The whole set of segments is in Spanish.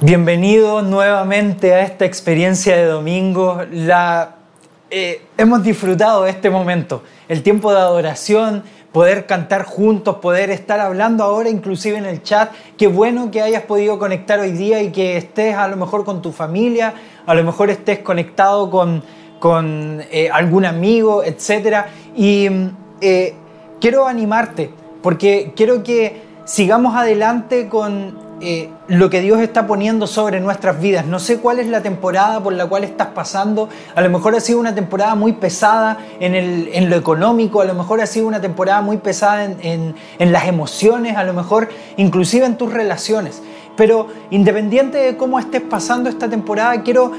Bienvenido nuevamente a esta experiencia de domingo. La, eh, hemos disfrutado este momento, el tiempo de adoración, poder cantar juntos, poder estar hablando ahora inclusive en el chat. Qué bueno que hayas podido conectar hoy día y que estés a lo mejor con tu familia, a lo mejor estés conectado con, con eh, algún amigo, etc. Y eh, quiero animarte porque quiero que sigamos adelante con eh, lo que Dios está poniendo sobre nuestras vidas. No sé cuál es la temporada por la cual estás pasando. A lo mejor ha sido una temporada muy pesada en, lo económico, a lo mejor ha sido una temporada muy pesada en, las emociones, a lo mejor inclusive en tus relaciones. Pero independiente de cómo estés pasando esta temporada, quiero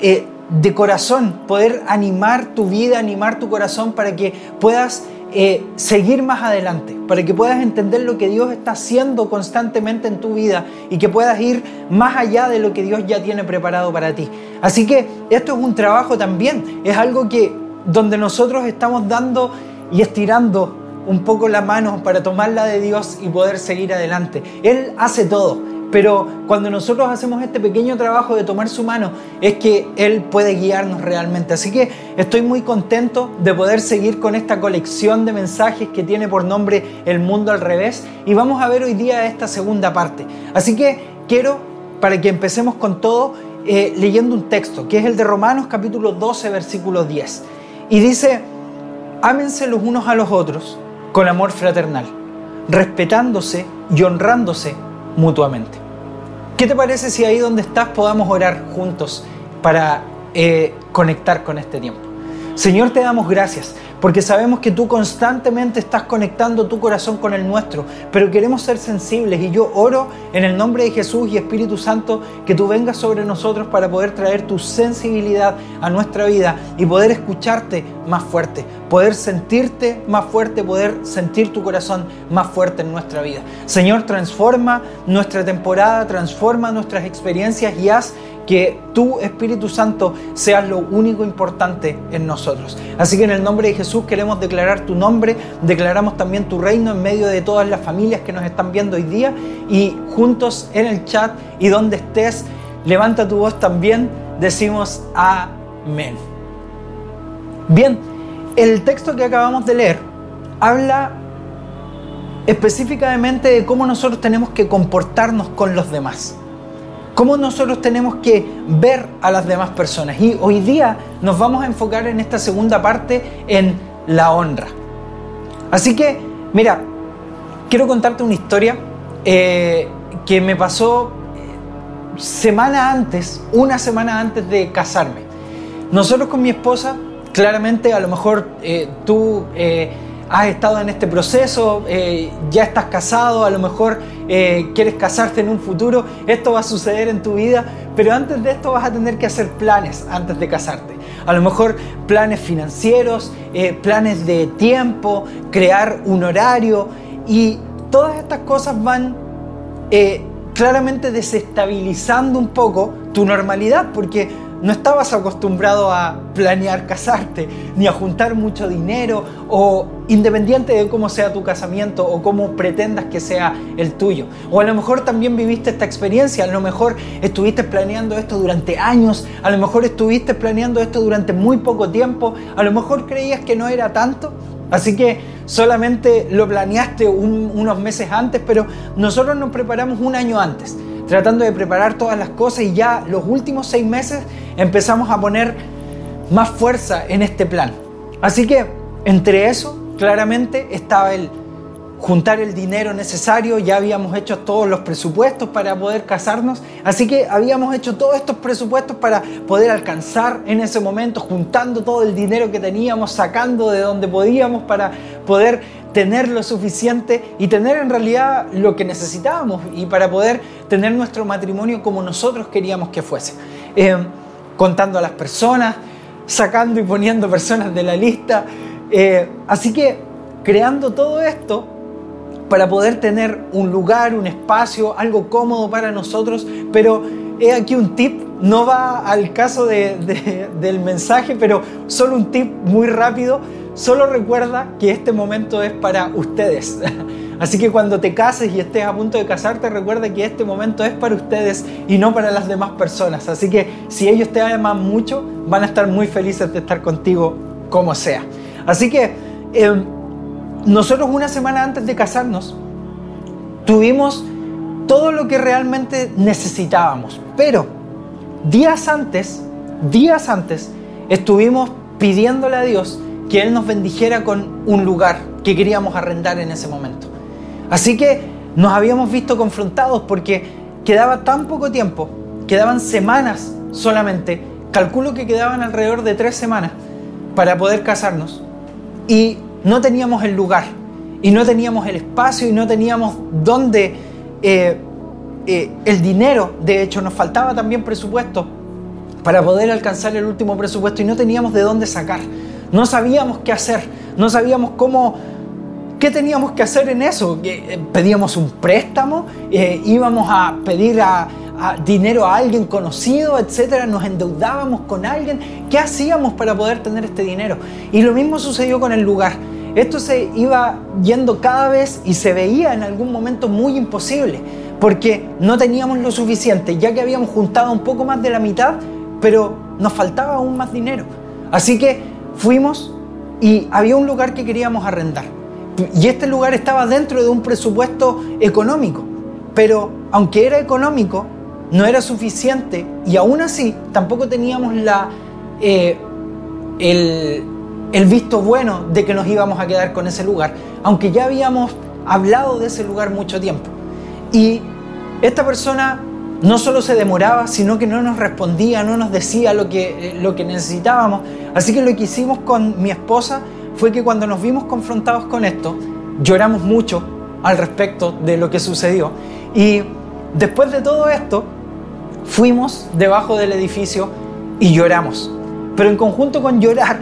eh, de corazón poder animar tu vida, animar tu corazón para que puedas eh, seguir más adelante, para que puedas entender lo que Dios está haciendo constantemente en tu vida y que puedas ir más allá de lo que Dios ya tiene preparado para ti. Así que esto es un trabajo también, es algo que donde nosotros estamos dando y estirando un poco la mano para tomarla de Dios y poder seguir adelante. Él hace todo. Pero cuando nosotros hacemos este pequeño trabajo de tomar su mano, es que Él puede guiarnos realmente. Así que estoy muy contento de poder seguir con esta colección de mensajes que tiene por nombre El Mundo al Revés. Y vamos a ver hoy día esta segunda parte. Así que quiero, para que empecemos con todo, eh, leyendo un texto, que es el de Romanos capítulo 12, versículo 10. Y dice, ámense los unos a los otros con amor fraternal, respetándose y honrándose mutuamente. ¿Qué te parece si ahí donde estás podamos orar juntos para eh, conectar con este tiempo? Señor, te damos gracias porque sabemos que tú constantemente estás conectando tu corazón con el nuestro, pero queremos ser sensibles y yo oro en el nombre de Jesús y Espíritu Santo que tú vengas sobre nosotros para poder traer tu sensibilidad a nuestra vida y poder escucharte más fuerte, poder sentirte más fuerte, poder sentir tu corazón más fuerte en nuestra vida. Señor, transforma nuestra temporada, transforma nuestras experiencias y haz que tu Espíritu Santo seas lo único importante en nosotros. Así que en el nombre de Jesús queremos declarar tu nombre, declaramos también tu reino en medio de todas las familias que nos están viendo hoy día y juntos en el chat y donde estés, levanta tu voz también, decimos amén. Bien, el texto que acabamos de leer habla específicamente de cómo nosotros tenemos que comportarnos con los demás cómo nosotros tenemos que ver a las demás personas. Y hoy día nos vamos a enfocar en esta segunda parte en la honra. Así que, mira, quiero contarte una historia eh, que me pasó eh, semana antes, una semana antes de casarme. Nosotros con mi esposa, claramente a lo mejor eh, tú has estado en este proceso, ya estás casado, a lo mejor eh, quieres casarte en un futuro, esto va a suceder en tu vida, pero antes de esto vas a tener que hacer planes antes de casarte. A lo mejor planes financieros, eh, planes de tiempo, crear un horario y todas estas cosas van claramente desestabilizando un poco tu normalidad porque no estabas acostumbrado a planear casarte, ni a juntar mucho dinero, o independiente de cómo sea tu casamiento o cómo pretendas que sea el tuyo. O a lo mejor también viviste esta experiencia, a lo mejor estuviste planeando esto durante años, a lo mejor estuviste planeando esto durante muy poco tiempo, a lo mejor creías que no era tanto, así que solamente lo planeaste unos meses antes, pero nosotros nos preparamos un año antes tratando de preparar todas las cosas y ya los últimos seis meses empezamos a poner más fuerza en este plan. Así que entre eso, claramente estaba el juntar el dinero necesario, ya habíamos hecho todos los presupuestos para poder casarnos, así que habíamos hecho todos estos presupuestos para poder alcanzar en ese momento, juntando todo el dinero que teníamos, sacando de donde podíamos para poder tener lo suficiente y tener en realidad lo que necesitábamos y para poder tener nuestro matrimonio como nosotros queríamos que fuese. Eh, contando a las personas, sacando y poniendo personas de la lista. Eh, así que creando todo esto para poder tener un lugar, un espacio, algo cómodo para nosotros, pero he aquí un tip, no va al caso del mensaje, pero solo un tip muy rápido Solo recuerda que este momento es para ustedes. Así que cuando te cases y estés a punto de casarte, recuerda que este momento es para ustedes y no para las demás personas. Así que si ellos te aman mucho, van a estar muy felices de estar contigo como sea. Así que em, nosotros una semana antes de casarnos tuvimos todo lo que realmente necesitábamos. Pero días antes, días antes, estuvimos pidiéndole a Dios que Él nos bendijera con un lugar que queríamos arrendar en ese momento. Así que nos habíamos visto confrontados porque quedaba tan poco tiempo, quedaban semanas solamente, calculo que quedaban alrededor de tres semanas para poder casarnos y no teníamos el lugar y no teníamos el espacio y no teníamos dónde eh, eh, el dinero, de hecho nos faltaba también presupuesto para poder alcanzar el último presupuesto y no teníamos de dónde sacar. No sabíamos qué hacer, no sabíamos cómo, qué teníamos que hacer en eso. Eh, pedíamos un préstamo, íbamos a pedir dinero a alguien conocido, etcétera, nos endeudábamos con alguien. ¿Qué hacíamos para poder tener este dinero? Y lo mismo sucedió con el lugar. Esto se iba yendo cada vez y se veía en algún momento muy imposible, porque no teníamos lo suficiente, ya que habíamos juntado un poco más de la mitad, pero nos faltaba aún más dinero. Así que fuimos y había un lugar que queríamos arrendar. Y este lugar estaba dentro de un presupuesto económico, pero aunque era económico, no era suficiente y aún así tampoco teníamos la, eh, el, el visto bueno de que nos íbamos a quedar con ese lugar, aunque ya habíamos hablado de ese lugar mucho tiempo. Y esta persona no solo se demoraba, sino que no nos respondía, no nos decía lo que, eh, lo que necesitábamos. Así que lo que hicimos con mi esposa fue que cuando nos vimos confrontados con esto, lloramos mucho al respecto de lo que sucedió. Y después de todo esto, fuimos debajo del edificio y lloramos. Pero en conjunto con llorar,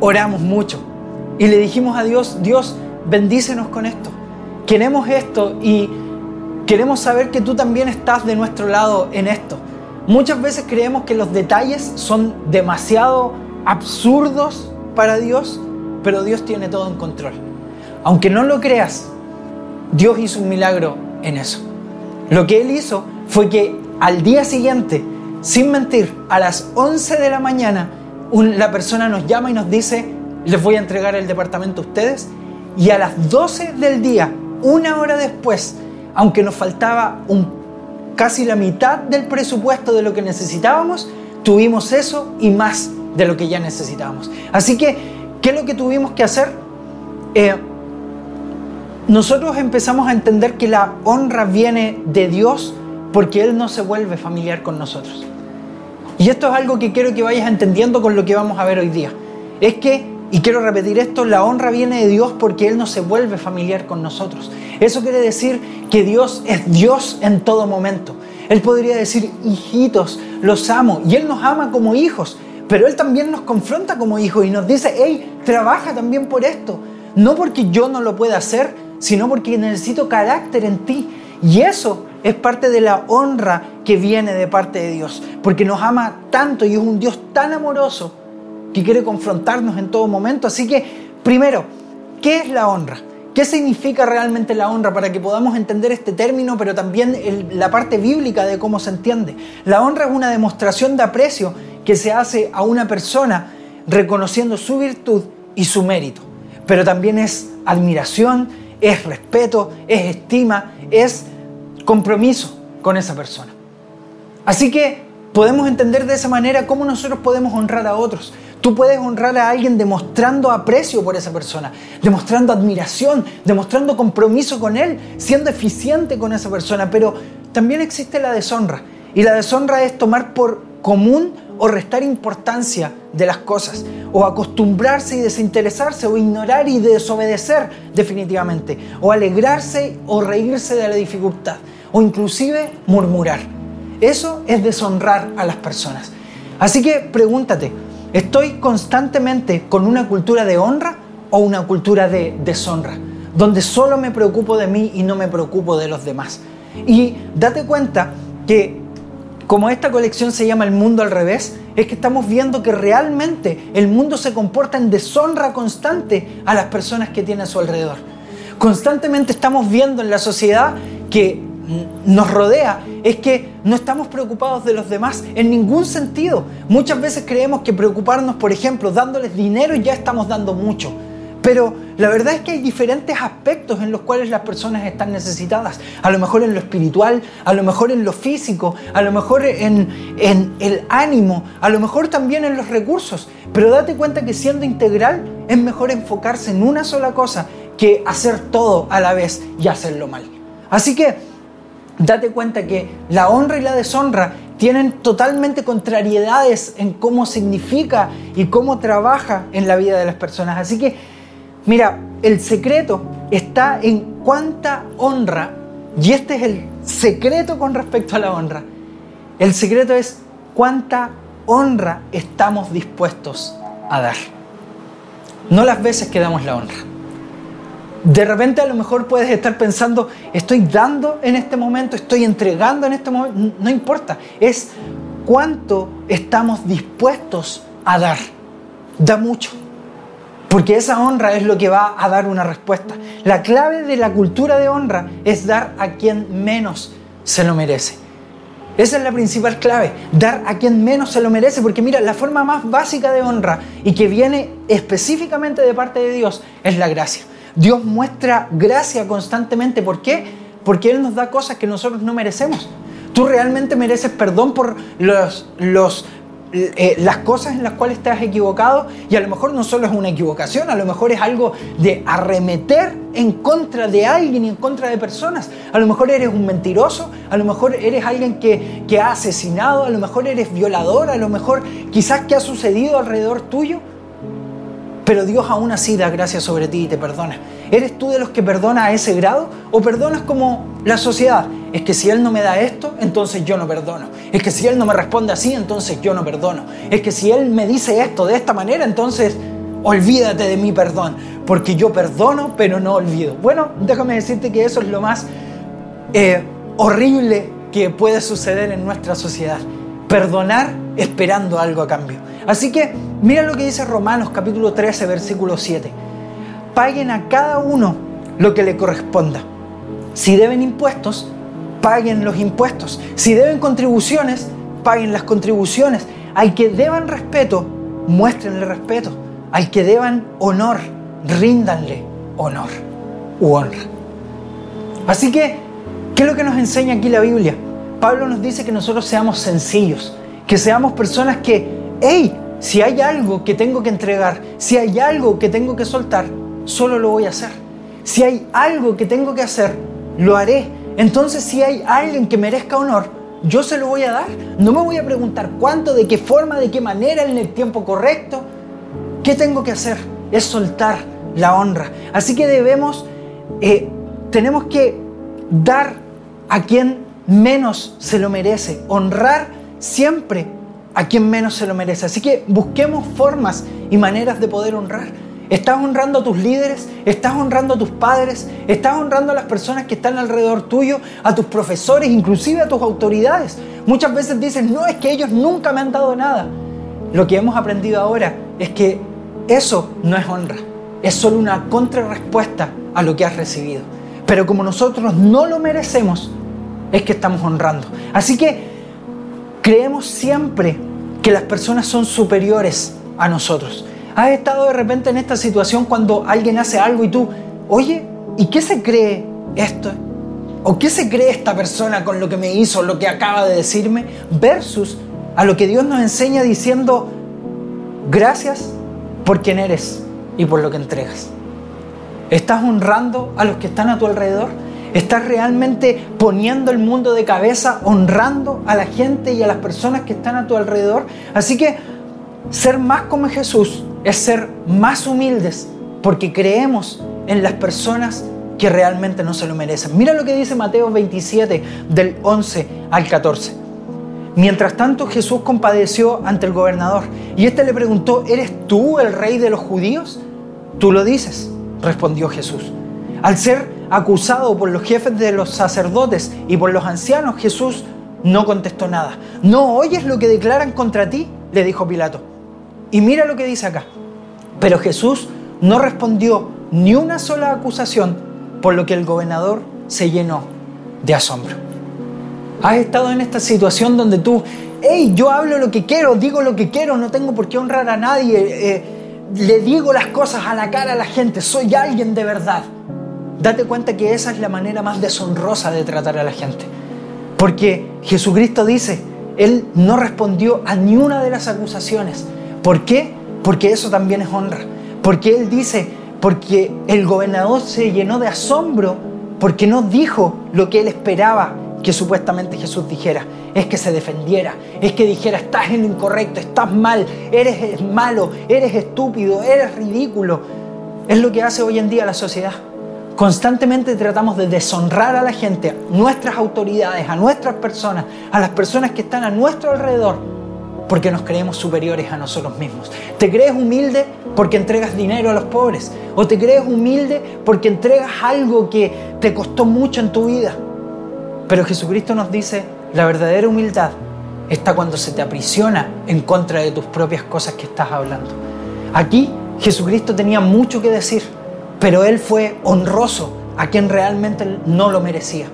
oramos mucho y le dijimos a Dios, Dios, bendícenos con esto. Queremos esto y queremos saber que tú también estás de nuestro lado en esto. Muchas veces creemos que los detalles son demasiado absurdos para Dios, pero Dios tiene todo en control. Aunque no lo creas, Dios hizo un milagro en eso. Lo que Él hizo fue que al día siguiente, sin mentir, a las 11 de la mañana, la persona nos llama y nos dice, les voy a entregar el departamento a ustedes. Y a las 12 del día, una hora después, aunque nos faltaba casi la mitad del presupuesto de lo que necesitábamos, tuvimos eso y más de lo que ya necesitábamos. Así que, ¿qué es lo que tuvimos que hacer? Eh, nosotros empezamos a entender que la honra viene de Dios porque Él no se vuelve familiar con nosotros. Y esto es algo que quiero que vayas entendiendo con lo que vamos a ver hoy día. Es que, y quiero repetir esto, la honra viene de Dios porque Él no se vuelve familiar con nosotros. Eso quiere decir que Dios es Dios en todo momento. Él podría decir, hijitos, los amo. Y Él nos ama como hijos. Pero Él también nos confronta como hijos y nos dice, hey, trabaja también por esto. No porque yo no lo pueda hacer, sino porque necesito carácter en ti. Y eso es parte de la honra que viene de parte de Dios, porque nos ama tanto y es un Dios tan amoroso que quiere confrontarnos en todo momento. Así que, primero, ¿qué es la honra? ¿Qué significa realmente la honra para que podamos entender este término, pero también la parte bíblica de cómo se entiende? La honra es una demostración de aprecio que se hace a una persona reconociendo su virtud y su mérito, pero también es admiración, es respeto, es estima, es compromiso con esa persona. Así que podemos entender de esa manera cómo nosotros podemos honrar a otros. Tú puedes honrar a alguien demostrando aprecio por esa persona, demostrando admiración, demostrando compromiso con él, siendo eficiente con esa persona, pero también existe la deshonra. Y la deshonra es tomar por común o restar importancia de las cosas, o acostumbrarse y desinteresarse, o ignorar y desobedecer definitivamente, o alegrarse o reírse de la dificultad o inclusive murmurar. Eso es deshonrar a las personas. Así que pregúntate, ¿estoy constantemente con una cultura de honra o una cultura de deshonra? Donde solo me preocupo de mí y no me preocupo de los demás. Y date cuenta que como esta colección se llama El mundo al revés, es que estamos viendo que realmente el mundo se comporta en deshonra constante a las personas que tiene a su alrededor. constantemente estamos viendo en la sociedad que nos rodea es que no estamos preocupados de los demás en ningún sentido. Muchas veces creemos que preocuparnos, por ejemplo, dándoles dinero ya estamos dando mucho. Pero la verdad es que hay diferentes aspectos en los cuales las personas están necesitadas. A lo mejor en lo espiritual, a lo mejor en lo físico, a lo mejor en, el ánimo, a lo mejor también en los recursos. Pero date cuenta que siendo integral es mejor enfocarse en una sola cosa que hacer todo a la vez y hacerlo mal. Así que date cuenta que la honra y la deshonra tienen totalmente contrariedades en cómo significa y cómo trabaja en la vida de las personas. Así que Mira, el secreto está en cuánta honra, y este es el secreto con respecto a la honra. El secreto es cuánta honra estamos dispuestos a dar. No las veces que damos la honra. De repente a lo mejor puedes estar pensando, estoy dando en este momento, estoy entregando en este momento, no importa, es cuánto estamos dispuestos a dar. Da mucho. Porque esa honra es lo que va a dar una respuesta. La clave de la cultura de honra es dar a quien menos se lo merece. Esa es la principal clave, dar a quien menos se lo merece, porque mira, la forma más básica de honra y que viene específicamente de parte de Dios es la gracia. Dios muestra gracia constantemente. ¿Por qué? Porque Él nos da cosas que nosotros no merecemos. Tú realmente mereces perdón por los, los eh, las cosas en las cuales has equivocado y a lo mejor no solo es una equivocación, a lo mejor es algo de arremeter en contra de alguien y en contra de personas. A lo mejor eres un mentiroso, a lo mejor eres alguien que, que ha asesinado, a lo mejor eres violador, a lo mejor quizás que ha sucedido alrededor tuyo pero Dios aún así da gracia sobre ti y te perdona. ¿Eres tú de los que perdona a ese grado o perdonas como la sociedad? Es que si Él no me da esto, entonces yo no perdono. Es que si Él no me responde así, entonces yo no perdono. Es que si Él me dice esto de esta manera, entonces olvídate de mi perdón, porque yo perdono, pero no olvido. Bueno, déjame decirte que eso es lo más eh, horrible que puede suceder en nuestra sociedad. Perdonar esperando algo a cambio. Así que mira lo que dice Romanos capítulo 13, versículo 7. Paguen a cada uno lo que le corresponda. Si deben impuestos, paguen los impuestos. Si deben contribuciones, paguen las contribuciones. Al que deban respeto, muéstrenle respeto. Al que deban honor, ríndanle honor u honra. Así que, ¿qué es lo que nos enseña aquí la Biblia? Pablo nos dice que nosotros seamos sencillos, que seamos personas que hey, si hay algo que tengo que entregar, si hay algo que tengo que soltar, solo lo voy a hacer. Si hay algo que tengo que hacer, lo haré. Entonces si hay alguien que merezca honor, yo se lo voy a dar. No me voy a preguntar cuánto, de qué forma, de qué manera, en el tiempo correcto. ¿Qué tengo que hacer? Es soltar la honra. Así que debemos, eh, tenemos que dar a quien menos se lo merece, honrar siempre a quien menos se lo merece. Así que busquemos formas y maneras de poder honrar. ¿Estás honrando a tus líderes? ¿Estás honrando a tus padres? ¿Estás honrando a las personas que están alrededor tuyo? ¿A tus profesores? Inclusive a tus autoridades. Muchas veces dicen, no, es que ellos nunca me han dado nada. Lo que hemos aprendido ahora es que eso no es honra. Es solo una contrarrespuesta a lo que has recibido. Pero como nosotros no lo merecemos, es que estamos honrando. Así que creemos siempre que las personas son superiores a nosotros. ¿Has estado de repente en esta situación cuando alguien hace algo y tú, oye, ¿y qué se cree esto? ¿O qué se cree esta persona con lo que me hizo, lo que acaba de decirme? Versus a lo que Dios nos enseña diciendo, gracias por quien eres y por lo que entregas. ¿Estás honrando a los que están a tu alrededor? ¿Estás realmente poniendo el mundo de cabeza, honrando a la gente y a las personas que están a tu alrededor? Así que ser más como Jesús es ser más humildes porque creemos en las personas que realmente no se lo merecen. Mira lo que dice Mateo 27 del 11 al 14. Mientras tanto Jesús compadeció ante el gobernador y éste le preguntó, ¿eres tú el rey de los judíos? Tú lo dices, respondió Jesús. Al ser acusado por los jefes de los sacerdotes y por los ancianos, Jesús no contestó nada. ¿No oyes lo que declaran contra ti? le dijo Pilato. Y mira lo que dice acá. Pero Jesús no respondió ni una sola acusación por lo que el gobernador se llenó de asombro. Has estado en esta situación donde tú, hey, yo hablo lo que quiero, digo lo que quiero, no tengo por qué honrar a nadie, eh, le digo las cosas a la cara a la gente, soy alguien de verdad. Date cuenta que esa es la manera más deshonrosa de tratar a la gente. Porque Jesucristo dice, Él no respondió a ni una de las acusaciones. ¿Por qué? Porque eso también es honra. Porque Él dice, porque el gobernador se llenó de asombro porque no dijo lo que Él esperaba que supuestamente Jesús dijera. Es que se defendiera, es que dijera, estás en lo incorrecto, estás mal, eres malo, eres estúpido, eres ridículo. Es lo que hace hoy en día la sociedad. Constantemente tratamos de deshonrar a la gente, a nuestras autoridades, a nuestras personas, a las personas que están a nuestro alrededor, porque nos creemos superiores a nosotros mismos. ¿Te crees humilde porque entregas dinero a los pobres? ¿O te crees humilde porque entregas algo que te costó mucho en tu vida? Pero Jesucristo nos dice, la verdadera humildad está cuando se te aprisiona en contra de tus propias cosas que estás hablando. Aquí Jesucristo tenía mucho que decir pero él fue honroso a quien realmente no lo merecía.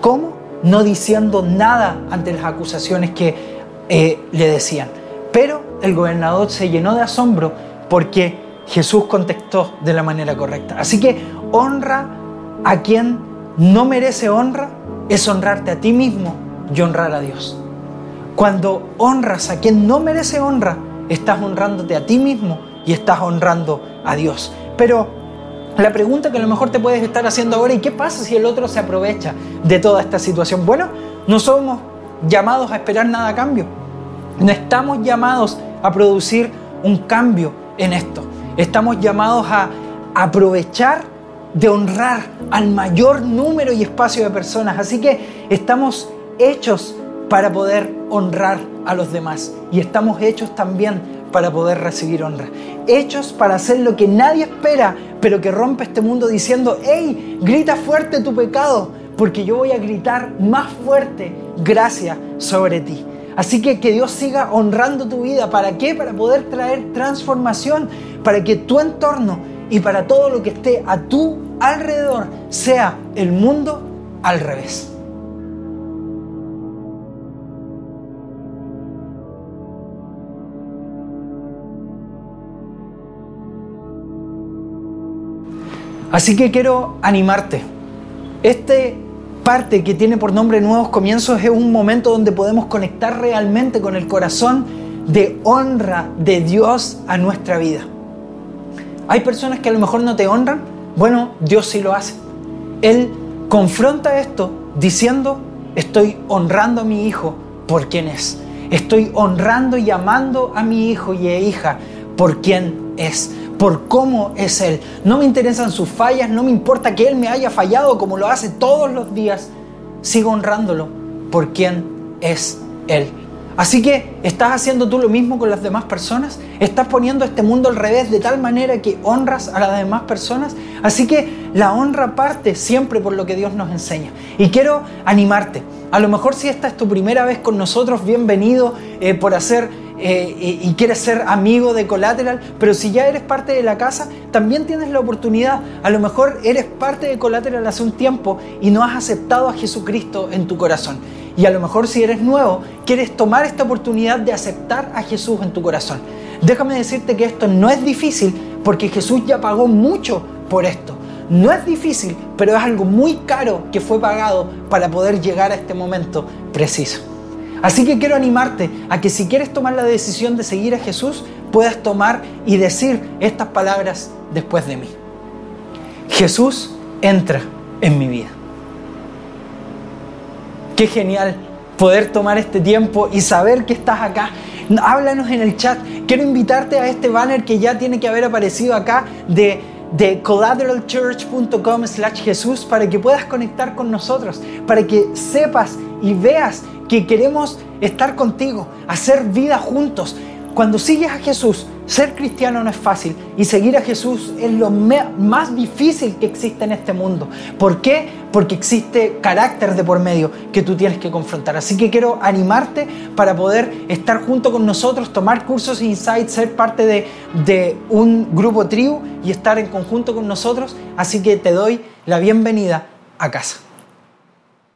¿Cómo? No diciendo nada ante las acusaciones que eh, le decían. Pero el gobernador se llenó de asombro porque Jesús contestó de la manera correcta. Así que honra a quien no merece honra es honrarte a ti mismo y honrar a Dios. Cuando honras a quien no merece honra, estás honrándote a ti mismo y estás honrando a Dios. Pero la pregunta que a lo mejor te puedes estar haciendo ahora, ¿y qué pasa si el otro se aprovecha de toda esta situación? Bueno, no somos llamados a esperar nada a cambio. No estamos llamados a producir un cambio en esto. Estamos llamados a aprovechar de honrar al mayor número y espacio de personas. Así que estamos hechos para poder honrar a los demás y estamos hechos también para poder recibir honra. Hechos para hacer lo que nadie espera, pero que rompe este mundo diciendo, hey, grita fuerte tu pecado, porque yo voy a gritar más fuerte gracia sobre ti. Así que que Dios siga honrando tu vida. ¿Para qué? Para poder traer transformación, para que tu entorno y para todo lo que esté a tu alrededor sea el mundo al revés. Así que quiero animarte. Este parte que tiene por nombre Nuevos Comienzos es un momento donde podemos conectar realmente con el corazón de honra de Dios a nuestra vida. Hay personas que a lo mejor no te honran. Bueno, Dios sí lo hace. Él confronta esto diciendo, estoy honrando a mi hijo por quien es. Estoy honrando y amando a mi hijo y hija por quien es por cómo es Él. No me interesan sus fallas, no me importa que Él me haya fallado como lo hace todos los días. Sigo honrándolo por quien es Él. Así que, ¿estás haciendo tú lo mismo con las demás personas? ¿Estás poniendo este mundo al revés de tal manera que honras a las demás personas? Así que la honra parte siempre por lo que Dios nos enseña. Y quiero animarte. A lo mejor si esta es tu primera vez con nosotros, bienvenido eh, por hacer eh, y, quieres ser amigo de Collateral, pero si ya eres parte de la casa, también tienes la oportunidad. A lo mejor eres parte de Collateral hace un tiempo y no has aceptado a Jesucristo en tu corazón. Y a lo mejor si eres nuevo, quieres tomar esta oportunidad de aceptar a Jesús en tu corazón. Déjame decirte que esto no es difícil porque Jesús ya pagó mucho por esto. No es difícil, pero es algo muy caro que fue pagado para poder llegar a este momento preciso. Así que quiero animarte a que si quieres tomar la decisión de seguir a Jesús, puedas tomar y decir estas palabras después de mí. Jesús entra en mi vida. Qué genial poder tomar este tiempo y saber que estás acá. Háblanos en el chat. Quiero invitarte a este banner que ya tiene que haber aparecido acá de, collateralchurch.com slash Jesús para que puedas conectar con nosotros, para que sepas y veas que queremos estar contigo, hacer vida juntos. Cuando sigues a Jesús, ser cristiano no es fácil y seguir a Jesús es lo más difícil que existe en este mundo. ¿Por qué? Porque existe carácter de por medio que tú tienes que confrontar. Así que quiero animarte para poder estar junto con nosotros, tomar cursos e insights, ser parte de, de un grupo tribu y estar en conjunto con nosotros. Así que te doy la bienvenida a casa.